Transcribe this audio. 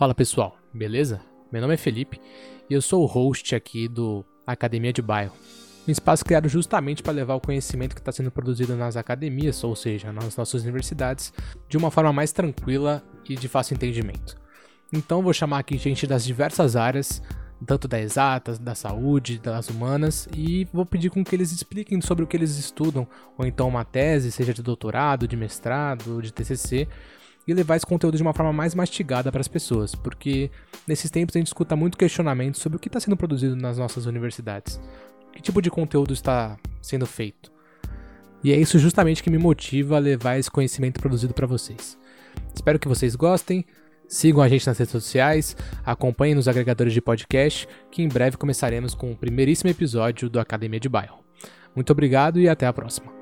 Fala pessoal, beleza? Meu nome é Felipe e eu sou o host aqui do Academia de Bairro. Um espaço criado justamente para levar o conhecimento que está sendo produzido nas academias, ou seja, nas nossas universidades, de uma forma mais tranquila e de fácil entendimento. Então vou chamar aqui gente das diversas áreas, tanto da exatas, da saúde, das humanas, e vou pedir com que eles expliquem sobre o que eles estudam, ou então uma tese, seja de doutorado, de mestrado, de TCC, e levar esse conteúdo de uma forma mais mastigada para as pessoas, porque nesses tempos a gente escuta muito questionamento sobre o que está sendo produzido nas nossas universidades, que tipo de conteúdo está sendo feito. E é isso justamente que me motiva a levar esse conhecimento produzido para vocês. Espero que vocês gostem. Sigam a gente nas redes sociais, acompanhem nos agregadores de podcast, que em breve começaremos com o primeiríssimo episódio do Academia de Bairro. Muito obrigado e até a próxima.